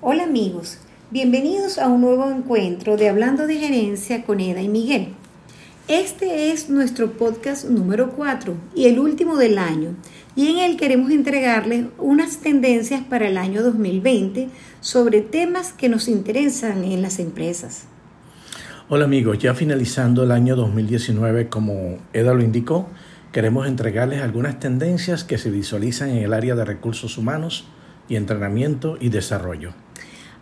Hola amigos, bienvenidos a un nuevo encuentro de Hablando de Gerencia con Eda y Miguel. Este es nuestro podcast número 4 y el último del año, y en él queremos entregarles unas tendencias para el año 2020 sobre temas que nos interesan en las empresas. Hola amigos, ya finalizando el año 2019 como Eda lo indicó, queremos entregarles algunas tendencias que se visualizan en el área de recursos humanos y entrenamiento y desarrollo.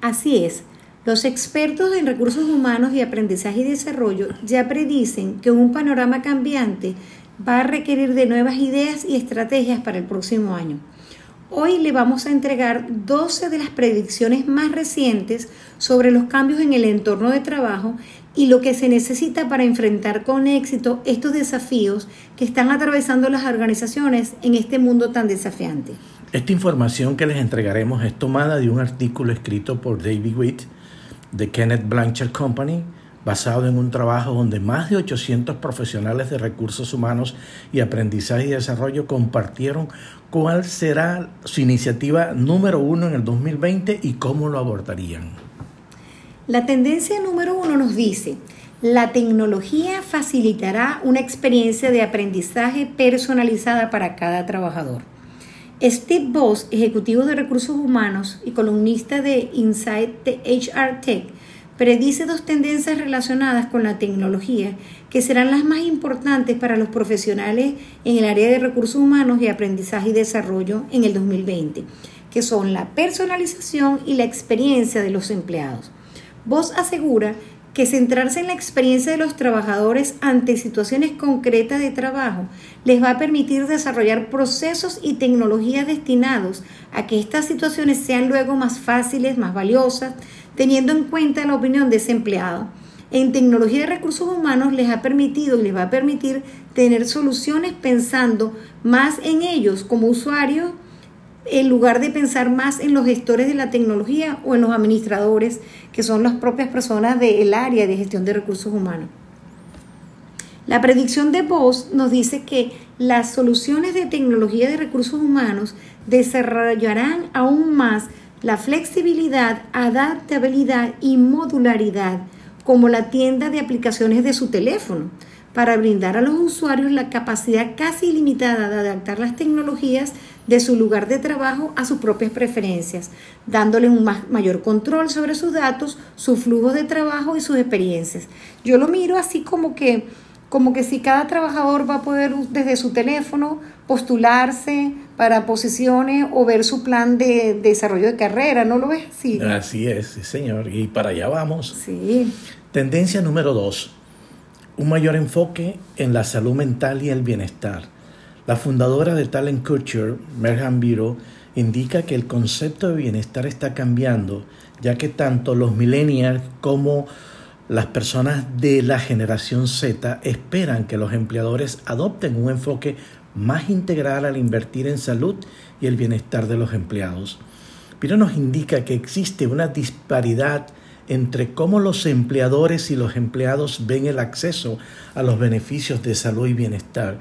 Así es, los expertos en recursos humanos y aprendizaje y desarrollo ya predicen que un panorama cambiante va a requerir de nuevas ideas y estrategias para el próximo año. Hoy le vamos a entregar 12 de las predicciones más recientes sobre los cambios en el entorno de trabajo y lo que se necesita para enfrentar con éxito estos desafíos que están atravesando las organizaciones en este mundo tan desafiante. Esta información que les entregaremos es tomada de un artículo escrito por David Witt de Kenneth Blanchard Company, basado en un trabajo donde más de 800 profesionales de recursos humanos y aprendizaje y desarrollo compartieron cuál será su iniciativa número uno en el 2020 y cómo lo abordarían. La tendencia número uno nos dice, la tecnología facilitará una experiencia de aprendizaje personalizada para cada trabajador. Steve Boss, ejecutivo de recursos humanos y columnista de Inside the HR Tech, predice dos tendencias relacionadas con la tecnología que serán las más importantes para los profesionales en el área de recursos humanos y aprendizaje y desarrollo en el 2020, que son la personalización y la experiencia de los empleados. Voss asegura que centrarse en la experiencia de los trabajadores ante situaciones concretas de trabajo les va a permitir desarrollar procesos y tecnologías destinados a que estas situaciones sean luego más fáciles, más valiosas, teniendo en cuenta la opinión de ese empleado. En tecnología de recursos humanos les ha permitido y les va a permitir tener soluciones pensando más en ellos como usuarios en lugar de pensar más en los gestores de la tecnología o en los administradores, que son las propias personas del área de gestión de recursos humanos. La predicción de Voss nos dice que las soluciones de tecnología de recursos humanos desarrollarán aún más la flexibilidad, adaptabilidad y modularidad como la tienda de aplicaciones de su teléfono para brindar a los usuarios la capacidad casi ilimitada de adaptar las tecnologías de su lugar de trabajo a sus propias preferencias, dándoles un mayor control sobre sus datos, su flujo de trabajo y sus experiencias. Yo lo miro así como que, como que si cada trabajador va a poder desde su teléfono postularse para posiciones o ver su plan de, desarrollo de carrera, ¿no lo ves así? Así es, sí, señor, y para allá vamos. Sí. Tendencia número dos, un mayor enfoque en la salud mental y el bienestar. La fundadora de Talent Culture, Merhan Biro, indica que el concepto de bienestar está cambiando, ya que tanto los millennials como las personas de la generación Z esperan que los empleadores adopten un enfoque más integral al invertir en salud y el bienestar de los empleados. Biro nos indica que existe una disparidad entre cómo los empleadores y los empleados ven el acceso a los beneficios de salud y bienestar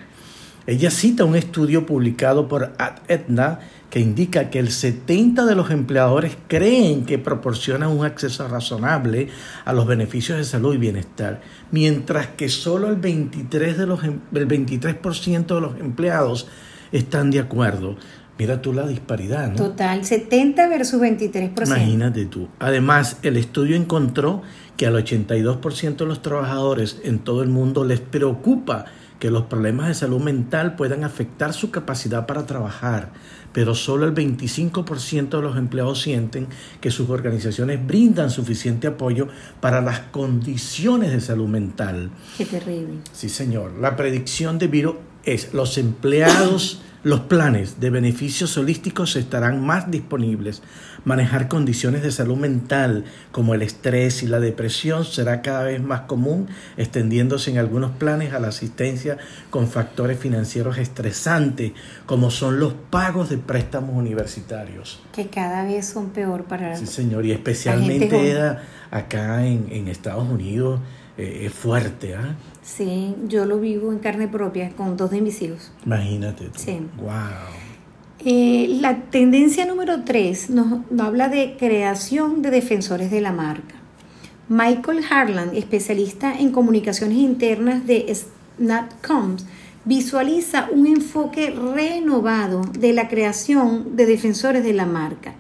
ella cita un estudio publicado por Etna que indica que el 70 de los empleadores creen que proporcionan un acceso razonable a los beneficios de salud y bienestar, mientras que solo el 23%, de los, em, el 23 de los empleados están de acuerdo. Mira tú la disparidad, ¿no? Total, 70 versus 23%. Imagínate tú. Además, el estudio encontró que al 82% de los trabajadores en todo el mundo les preocupa que los problemas de salud mental puedan afectar su capacidad para trabajar, pero solo el 25% de los empleados sienten que sus organizaciones brindan suficiente apoyo para las condiciones de salud mental. Qué terrible. Sí, señor. La predicción de Viro es los empleados los planes de beneficios holísticos estarán más disponibles. Manejar condiciones de salud mental como el estrés y la depresión será cada vez más común, extendiéndose en algunos planes a la asistencia con factores financieros estresantes, como son los pagos de préstamos universitarios. Que cada vez son peor para... Sí, señor, y especialmente acá en, en Estados Unidos eh, es fuerte, ¿ah? Sí, yo lo vivo en carne propia con dos de mis hijos. Imagínate. Sí. Wow. Eh, la tendencia número 3 nos, habla de creación de defensores de la marca. Michael Harland, especialista en comunicaciones internas de SnapComs, visualiza un enfoque renovado de la creación de defensores de la marca.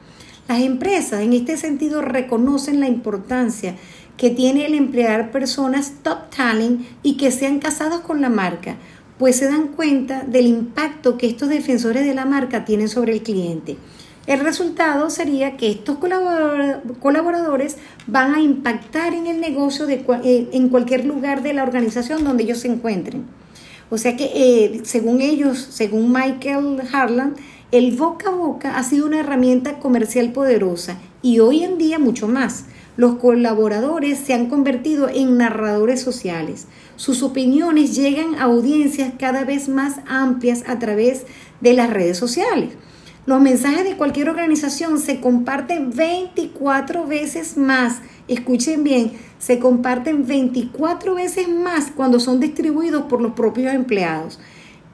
Las empresas en este sentido reconocen la importancia que tiene el emplear personas top talent y que sean casados con la marca, pues se dan cuenta del impacto que estos defensores de la marca tienen sobre el cliente. El resultado sería que estos colaboradores van a impactar en el negocio de, eh, en cualquier lugar de la organización donde ellos se encuentren. O sea que, eh, según ellos, según Michael Harlan, el boca a boca ha sido una herramienta comercial poderosa y hoy en día mucho más. Los colaboradores se han convertido en narradores sociales. Sus opiniones llegan a audiencias cada vez más amplias a través de las redes sociales. Los mensajes de cualquier organización se comparten 24 veces más. Escuchen bien, se comparten 24 veces más cuando son distribuidos por los propios empleados,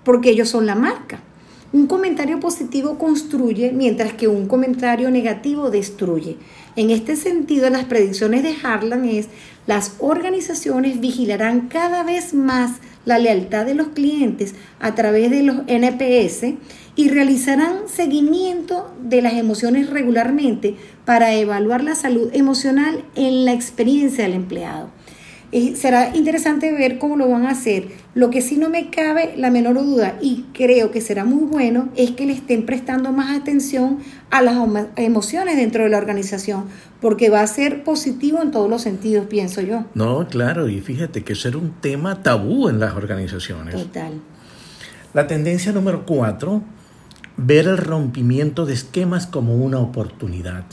porque ellos son la marca. Un comentario positivo construye, mientras que un comentario negativo destruye. En este sentido, las predicciones de Harlan es las organizaciones vigilarán cada vez más la lealtad de los clientes a través de los NPS y realizarán seguimiento de las emociones regularmente para evaluar la salud emocional en la experiencia del empleado será interesante ver cómo lo van a hacer. Lo que sí no me cabe la menor duda y creo que será muy bueno es que le estén prestando más atención a las emociones dentro de la organización, porque va a ser positivo en todos los sentidos, pienso yo. No, claro, y fíjate que eso era un tema tabú en las organizaciones. Total. La tendencia número cuatro, ver el rompimiento de esquemas como una oportunidad,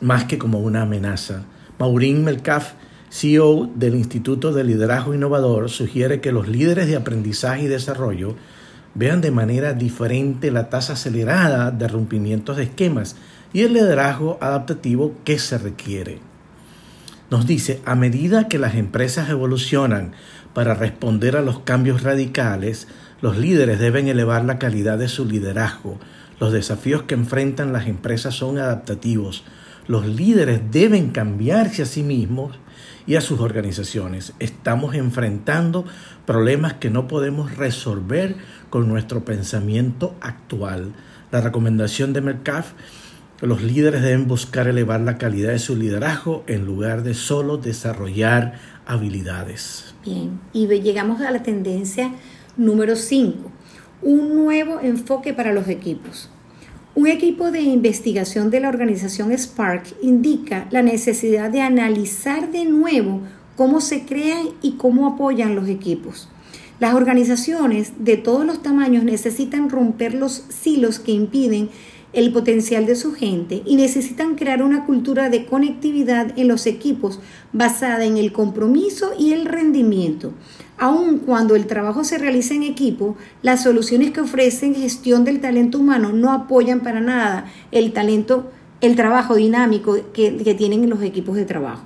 más que como una amenaza. Maureen Melcalf CEO del Instituto de Liderazgo Innovador, sugiere que los líderes de aprendizaje y desarrollo vean de manera diferente la tasa acelerada de rompimientos de esquemas y el liderazgo adaptativo que se requiere. Nos dice, a medida que las empresas evolucionan para responder a los cambios radicales, los líderes deben elevar la calidad de su liderazgo. Los desafíos que enfrentan las empresas son adaptativos. Los líderes deben cambiarse a sí mismos y a sus organizaciones. Estamos enfrentando problemas que no podemos resolver con nuestro pensamiento actual. La recomendación de Metcalf los líderes deben buscar elevar la calidad de su liderazgo en lugar de solo desarrollar habilidades. Bien, y llegamos a la tendencia número 5, un nuevo enfoque para los equipos. Un equipo de investigación de la organización Spark indica la necesidad de analizar de nuevo cómo se crean y cómo apoyan los equipos. Las organizaciones de todos los tamaños necesitan romper los silos que impiden el potencial de su gente y necesitan crear una cultura de conectividad en los equipos basada en el compromiso y el rendimiento. Aun cuando el trabajo se realiza en equipo, las soluciones que ofrecen gestión del talento humano no apoyan para nada el talento, el trabajo dinámico que, que tienen los equipos de trabajo.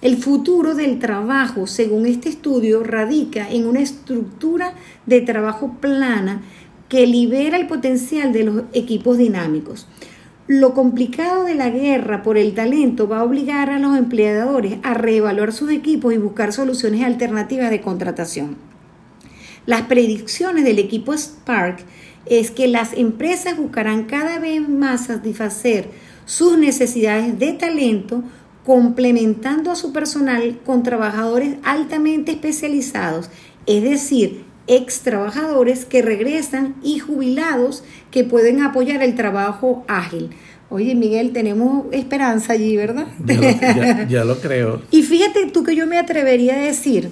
El futuro del trabajo, según este estudio, radica en una estructura de trabajo plana que libera el potencial de los equipos dinámicos. Lo complicado de la guerra por el talento va a obligar a los empleadores a reevaluar sus equipos y buscar soluciones alternativas de contratación. Las predicciones del equipo Spark es que las empresas buscarán cada vez más satisfacer sus necesidades de talento complementando a su personal con trabajadores altamente especializados, es decir, ex trabajadores que regresan y jubilados que pueden apoyar el trabajo ágil. Oye, Miguel, tenemos esperanza allí, ¿verdad? Ya lo, creo. y fíjate tú que yo me atrevería a decir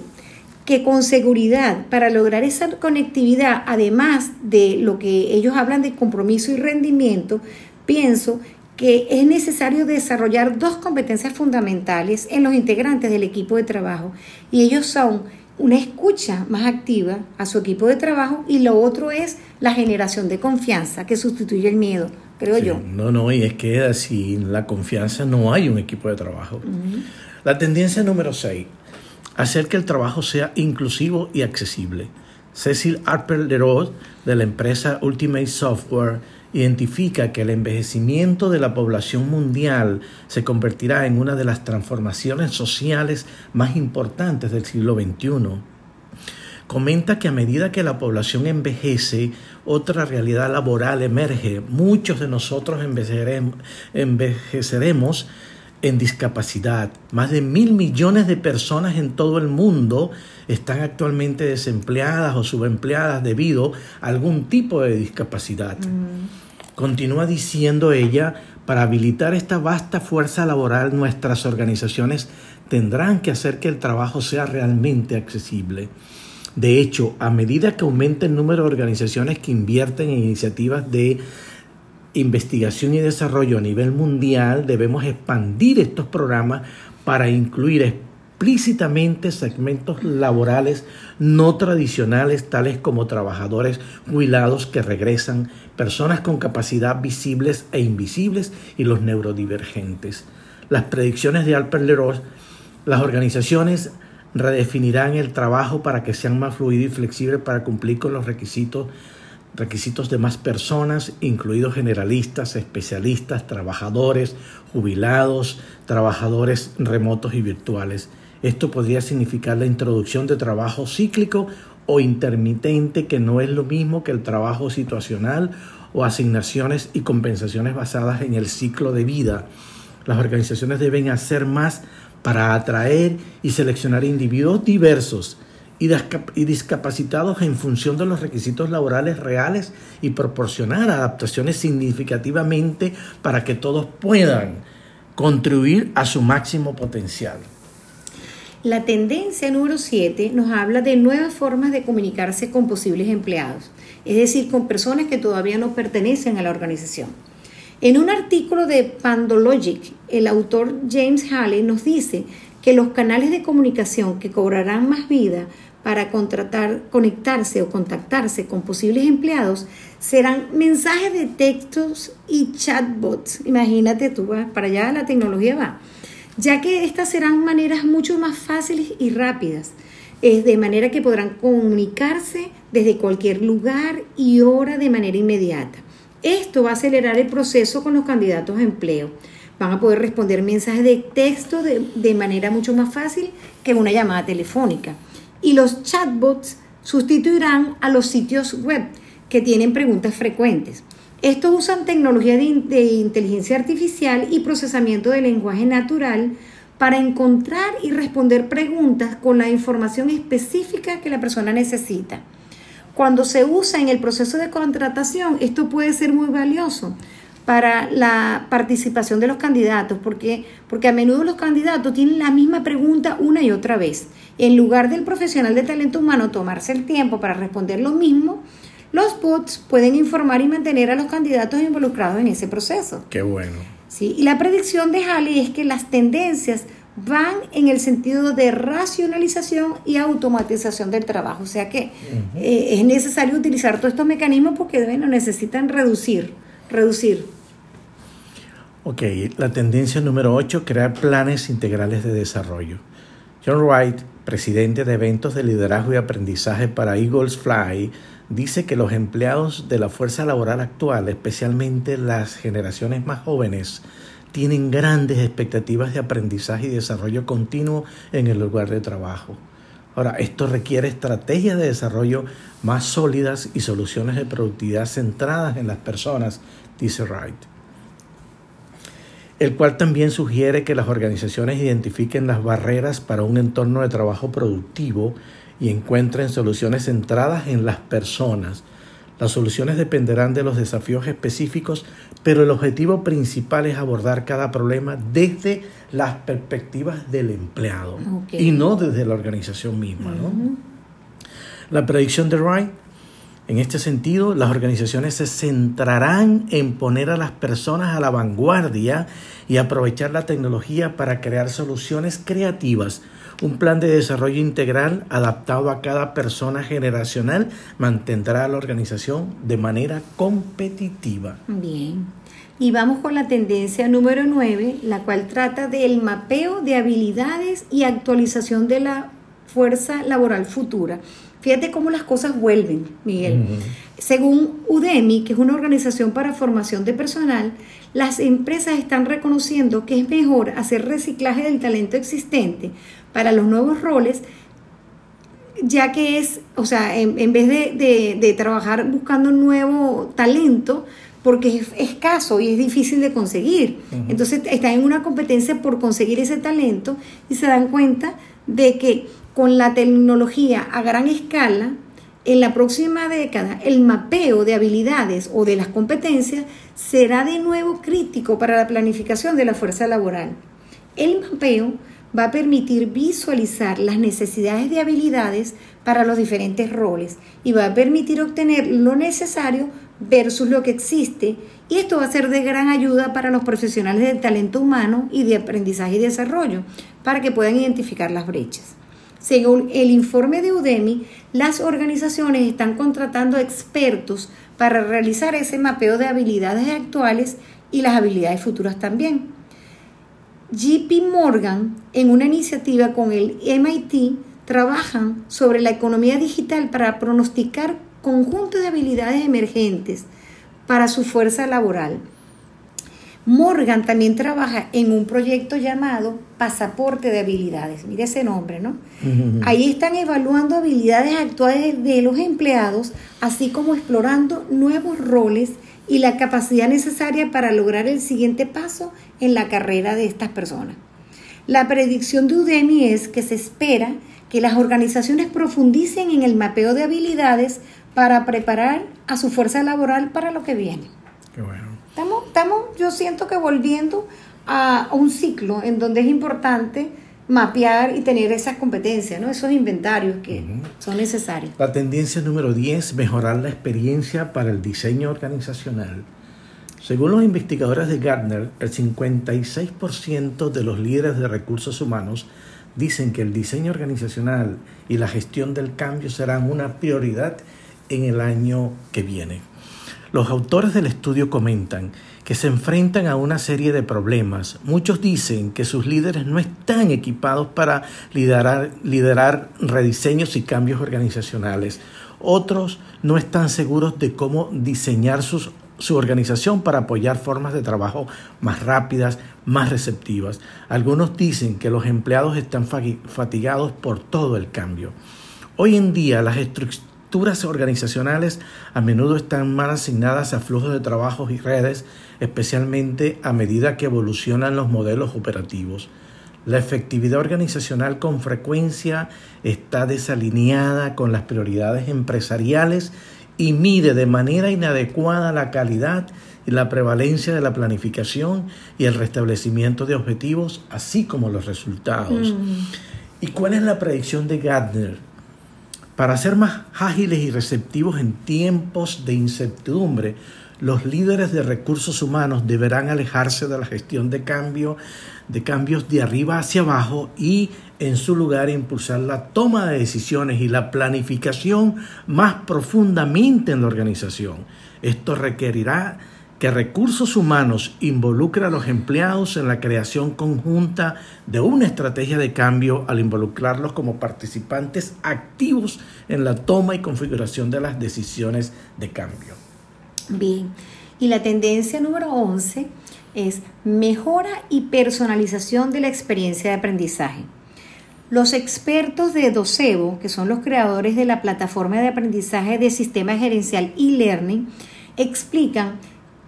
que con seguridad, para lograr esa conectividad, además de lo que ellos hablan de compromiso y rendimiento, pienso que es necesario desarrollar dos competencias fundamentales en los integrantes del equipo de trabajo. Y ellos son una escucha más activa a su equipo de trabajo y lo otro es la generación de confianza que sustituye el miedo, creo yo. No, no, y es que sin la confianza no hay un equipo de trabajo. La tendencia número 6, hacer que el trabajo sea inclusivo y accesible. Cecil Harper Leroy de la empresa Ultimate Software identifica que el envejecimiento de la población mundial se convertirá en una de las transformaciones sociales más importantes del siglo XXI. Comenta que a medida que la población envejece, otra realidad laboral emerge. Muchos de nosotros envejeceremos, en discapacidad. Más de mil millones de personas en todo el mundo están actualmente desempleadas o subempleadas debido a algún tipo de discapacidad. Mm. Continúa diciendo ella, para habilitar esta vasta fuerza laboral nuestras organizaciones tendrán que hacer que el trabajo sea realmente accesible. De hecho, a medida que aumenta el número de organizaciones que invierten en iniciativas de investigación y desarrollo a nivel mundial, debemos expandir estos programas para incluir explícitamente segmentos laborales no tradicionales, tales como trabajadores jubilados que regresan, personas con capacidad visibles e invisibles y los neurodivergentes. Las predicciones de Alper Leroy, las organizaciones redefinirán el trabajo para que sean más fluido y flexible para cumplir con los requisitos requisitos de más personas, incluidos generalistas, especialistas, trabajadores, jubilados, trabajadores remotos y virtuales. Esto podría significar la introducción de trabajo cíclico o intermitente, que no es lo mismo que el trabajo situacional o asignaciones y compensaciones basadas en el ciclo de vida. Las organizaciones deben hacer más para atraer y seleccionar individuos diversos y, discapacitados en función de los requisitos laborales reales y proporcionar adaptaciones significativamente para que todos puedan contribuir a su máximo potencial. La tendencia número 7 nos habla de nuevas formas de comunicarse con posibles empleados, es decir, con personas que todavía no pertenecen a la organización. En un artículo de Pandologic, el autor James Halley nos dice que los canales de comunicación que cobrarán más vida para contratar, conectarse o contactarse con posibles empleados serán mensajes de textos y chatbots. Imagínate tú, para allá la tecnología va. Ya que estas serán maneras mucho más fáciles y rápidas, es de manera que podrán comunicarse desde cualquier lugar y hora de manera inmediata. Esto va a acelerar el proceso con los candidatos a empleo. Van a poder responder mensajes de texto de, de manera mucho más fácil que una llamada telefónica y los chatbots sustituirán a los sitios web que tienen preguntas frecuentes. Estos usan tecnología de, inteligencia artificial y procesamiento de lenguaje natural para encontrar y responder preguntas con la información específica que la persona necesita. Cuando se usa en el proceso de contratación, esto puede ser muy valioso para la participación de los candidatos, porque, porque a menudo los candidatos tienen la misma pregunta una y otra vez. En lugar del profesional de talento humano tomarse el tiempo para responder lo mismo, los bots pueden informar y mantener a los candidatos involucrados en ese proceso. Qué bueno. Sí, y la predicción de Halley es que las tendencias van en el sentido de racionalización y automatización del trabajo. O sea que eh, es necesario utilizar todos estos mecanismos porque bueno, necesitan reducir, reducir Ok, la tendencia número 8, crear planes integrales de desarrollo. John Wright, presidente de eventos de liderazgo y aprendizaje para Eagles Fly, dice que los empleados de la fuerza laboral actual, especialmente las generaciones más jóvenes, tienen grandes expectativas de aprendizaje y desarrollo continuo en el lugar de trabajo. Ahora, esto requiere estrategias de desarrollo más sólidas y soluciones de productividad centradas en las personas, dice Wright el cual también sugiere que las organizaciones identifiquen las barreras para un entorno de trabajo productivo y encuentren soluciones centradas en las personas. Las soluciones dependerán de los desafíos específicos, pero el objetivo principal es abordar cada problema desde las perspectivas del empleado y no desde la organización misma. La predicción de Wright en este sentido, las organizaciones se centrarán en poner a las personas a la vanguardia y aprovechar la tecnología para crear soluciones creativas. Un plan de desarrollo integral adaptado a cada persona generacional mantendrá a la organización de manera competitiva. Bien. Y vamos con la tendencia número 9, la cual trata del mapeo de habilidades y actualización de la fuerza laboral futura. Fíjate cómo las cosas vuelven, Miguel. Según Udemy, que es una organización para formación de personal, las empresas están reconociendo que es mejor hacer reciclaje del talento existente para los nuevos roles, ya que es, o sea, en, vez de, trabajar buscando nuevo talento, porque es escaso y es difícil de conseguir. Entonces están en una competencia por conseguir ese talento y se dan cuenta de que con la tecnología a gran escala, en la próxima década el mapeo de habilidades o de las competencias será de nuevo crítico para la planificación de la fuerza laboral. El mapeo va a permitir visualizar las necesidades de habilidades para los diferentes roles y va a permitir obtener lo necesario versus lo que existe y esto va a ser de gran ayuda para los profesionales del talento humano y de aprendizaje y desarrollo para que puedan identificar las brechas. Según el informe de Udemy, las organizaciones están contratando expertos para realizar ese mapeo de habilidades actuales y las habilidades futuras también. JP Morgan, en una iniciativa con el MIT, trabajan sobre la economía digital para pronosticar conjuntos de habilidades emergentes para su fuerza laboral. Morgan también trabaja en un proyecto llamado Pasaporte de Habilidades. Mire ese nombre, ¿no? Ahí están evaluando habilidades actuales de los empleados, así como explorando nuevos roles y la capacidad necesaria para lograr el siguiente paso en la carrera de estas personas. La predicción de Udemy es que se espera que las organizaciones profundicen en el mapeo de habilidades para preparar a su fuerza laboral para lo que viene. Qué bueno. Estamos, estamos, yo siento que volviendo a, un ciclo en donde es importante mapear y tener esas competencias, ¿no? esos inventarios que son necesarios. La tendencia número 10, mejorar la experiencia para el diseño organizacional. Según los investigadores de Gartner, el 56% de los líderes de recursos humanos dicen que el diseño organizacional y la gestión del cambio serán una prioridad en el año que viene. Los autores del estudio comentan que se enfrentan a una serie de problemas. Muchos dicen que sus líderes no están equipados para liderar, rediseños y cambios organizacionales. Otros no están seguros de cómo diseñar su organización para apoyar formas de trabajo más rápidas, más receptivas. Algunos dicen que los empleados están fatigados por todo el cambio. Hoy en día las estructuras organizacionales a menudo están más asignadas a flujos de trabajos y redes, especialmente a medida que evolucionan los modelos operativos. La efectividad organizacional con frecuencia está desalineada con las prioridades empresariales y mide de manera inadecuada la calidad y la prevalencia de la planificación y el restablecimiento de objetivos, así como los resultados. Mm. ¿Y cuál es la predicción de Gardner? Para ser más ágiles y receptivos en tiempos de incertidumbre, los líderes de recursos humanos deberán alejarse de la gestión de cambio, de cambios de arriba hacia abajo y en su lugar impulsar la toma de decisiones y la planificación más profundamente en la organización. Esto requerirá que recursos humanos involucre a los empleados en la creación conjunta de una estrategia de cambio al involucrarlos como participantes activos en la toma y configuración de las decisiones de cambio. Bien, y la tendencia número 11 es mejora y personalización de la experiencia de aprendizaje. Los expertos de Docebo, que son los creadores de la plataforma de aprendizaje de sistema gerencial e-learning, explican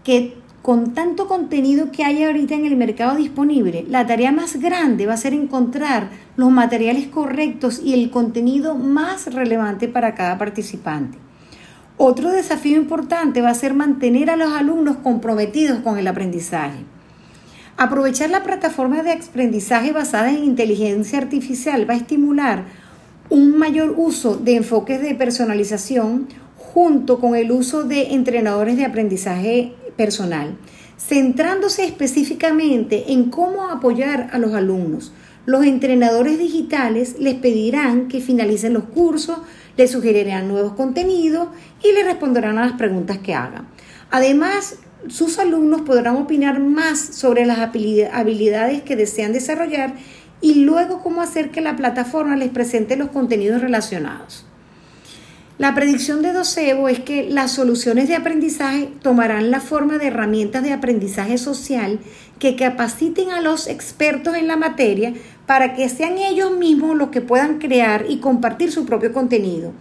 que con tanto contenido que hay ahorita en el mercado disponible, la tarea más grande va a ser encontrar los materiales correctos y el contenido más relevante para cada participante. Otro desafío importante va a ser mantener a los alumnos comprometidos con el aprendizaje. Aprovechar la plataforma de aprendizaje basada en inteligencia artificial va a estimular un mayor uso de enfoques de personalización junto con el uso de entrenadores de aprendizaje personal, centrándose específicamente en cómo apoyar a los alumnos. Los entrenadores digitales les pedirán que finalicen los cursos, les sugerirán nuevos contenidos y les responderán a las preguntas que hagan. Además, sus alumnos podrán opinar más sobre las habilidades que desean desarrollar y luego cómo hacer que la plataforma les presente los contenidos relacionados. La predicción de Docebo es que las soluciones de aprendizaje tomarán la forma de herramientas de aprendizaje social que capaciten a los expertos en la materia para que sean ellos mismos los que puedan crear y compartir su propio contenido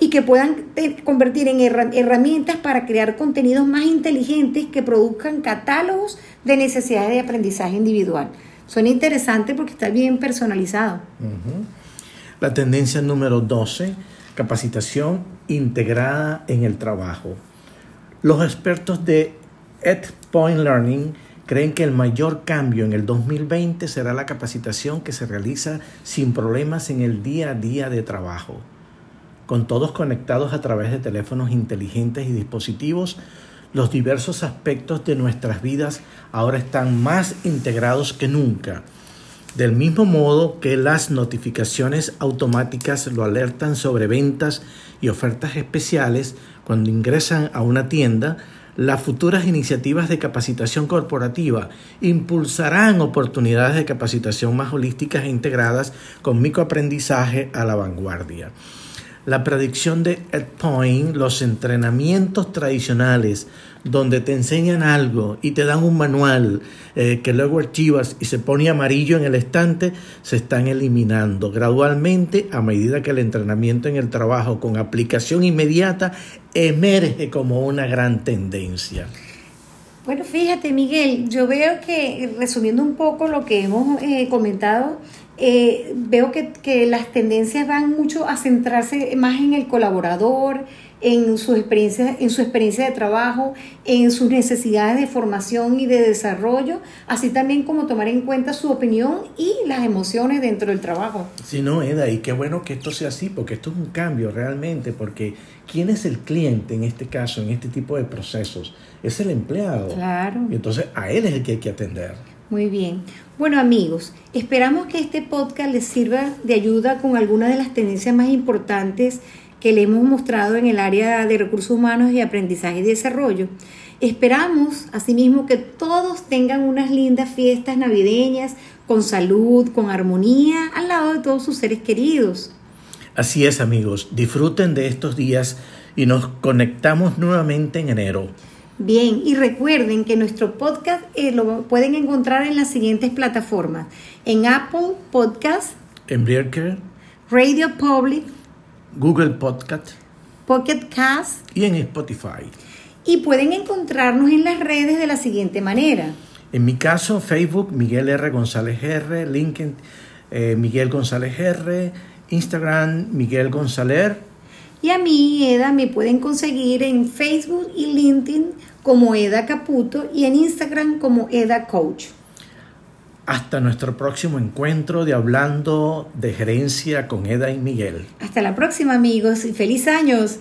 y que puedan convertir en herramientas para crear contenidos más inteligentes que produzcan catálogos de necesidades de aprendizaje individual. Suena interesante porque está bien personalizado. La tendencia número 12 capacitación integrada en el trabajo. Los expertos de EdPoint Learning creen que el mayor cambio en el 2020 será la capacitación que se realiza sin problemas en el día a día de trabajo. Con todos conectados a través de teléfonos inteligentes y dispositivos, los diversos aspectos de nuestras vidas ahora están más integrados que nunca del mismo modo que las notificaciones automáticas lo alertan sobre ventas y ofertas especiales cuando ingresan a una tienda, las futuras iniciativas de capacitación corporativa impulsarán oportunidades de capacitación más holísticas e integradas con microaprendizaje a la vanguardia. La predicción de EdPoint, los entrenamientos tradicionales donde te enseñan algo y te dan un manual eh, que luego archivas y se pone amarillo en el estante, se están eliminando gradualmente a medida que el entrenamiento en el trabajo con aplicación inmediata emerge como una gran tendencia. Bueno, fíjate Miguel, yo veo que resumiendo un poco lo que hemos eh, comentado, eh, veo que, que las tendencias van mucho a centrarse más en el colaborador, en su experiencia, en su experiencia de trabajo, en sus necesidades de formación y de desarrollo, así también como tomar en cuenta su opinión y las emociones dentro del trabajo. Sí, no, Eda, y qué bueno que esto sea así, porque esto es un cambio realmente, porque ¿quién es el cliente en este caso, en este tipo de procesos? Es el empleado. Claro. Y entonces a él es el que hay que atender. Muy bien. Bueno amigos, esperamos que este podcast les sirva de ayuda con algunas de las tendencias más importantes que le hemos mostrado en el área de recursos humanos y aprendizaje y desarrollo. Esperamos, asimismo, que todos tengan unas lindas fiestas navideñas con salud, con armonía, al lado de todos sus seres queridos. Así es, amigos. Disfruten de estos días y nos conectamos nuevamente en enero. Bien, y recuerden que nuestro podcast eh, lo pueden encontrar en las siguientes plataformas: en Apple Podcast, en Breaker, Radio Public, Google Podcast, Pocket Cast y en Spotify. Y pueden encontrarnos en las redes de la siguiente manera. En mi caso, Facebook, Miguel R. González R, LinkedIn, eh, Miguel González R, Instagram, Miguel González. Y a mí, Eda, me pueden conseguir en Facebook y LinkedIn como Eda Caputo y en Instagram como Eda Coach. Hasta nuestro próximo encuentro de Hablando de Gerencia con Eda y Miguel. Hasta la próxima amigos y feliz años.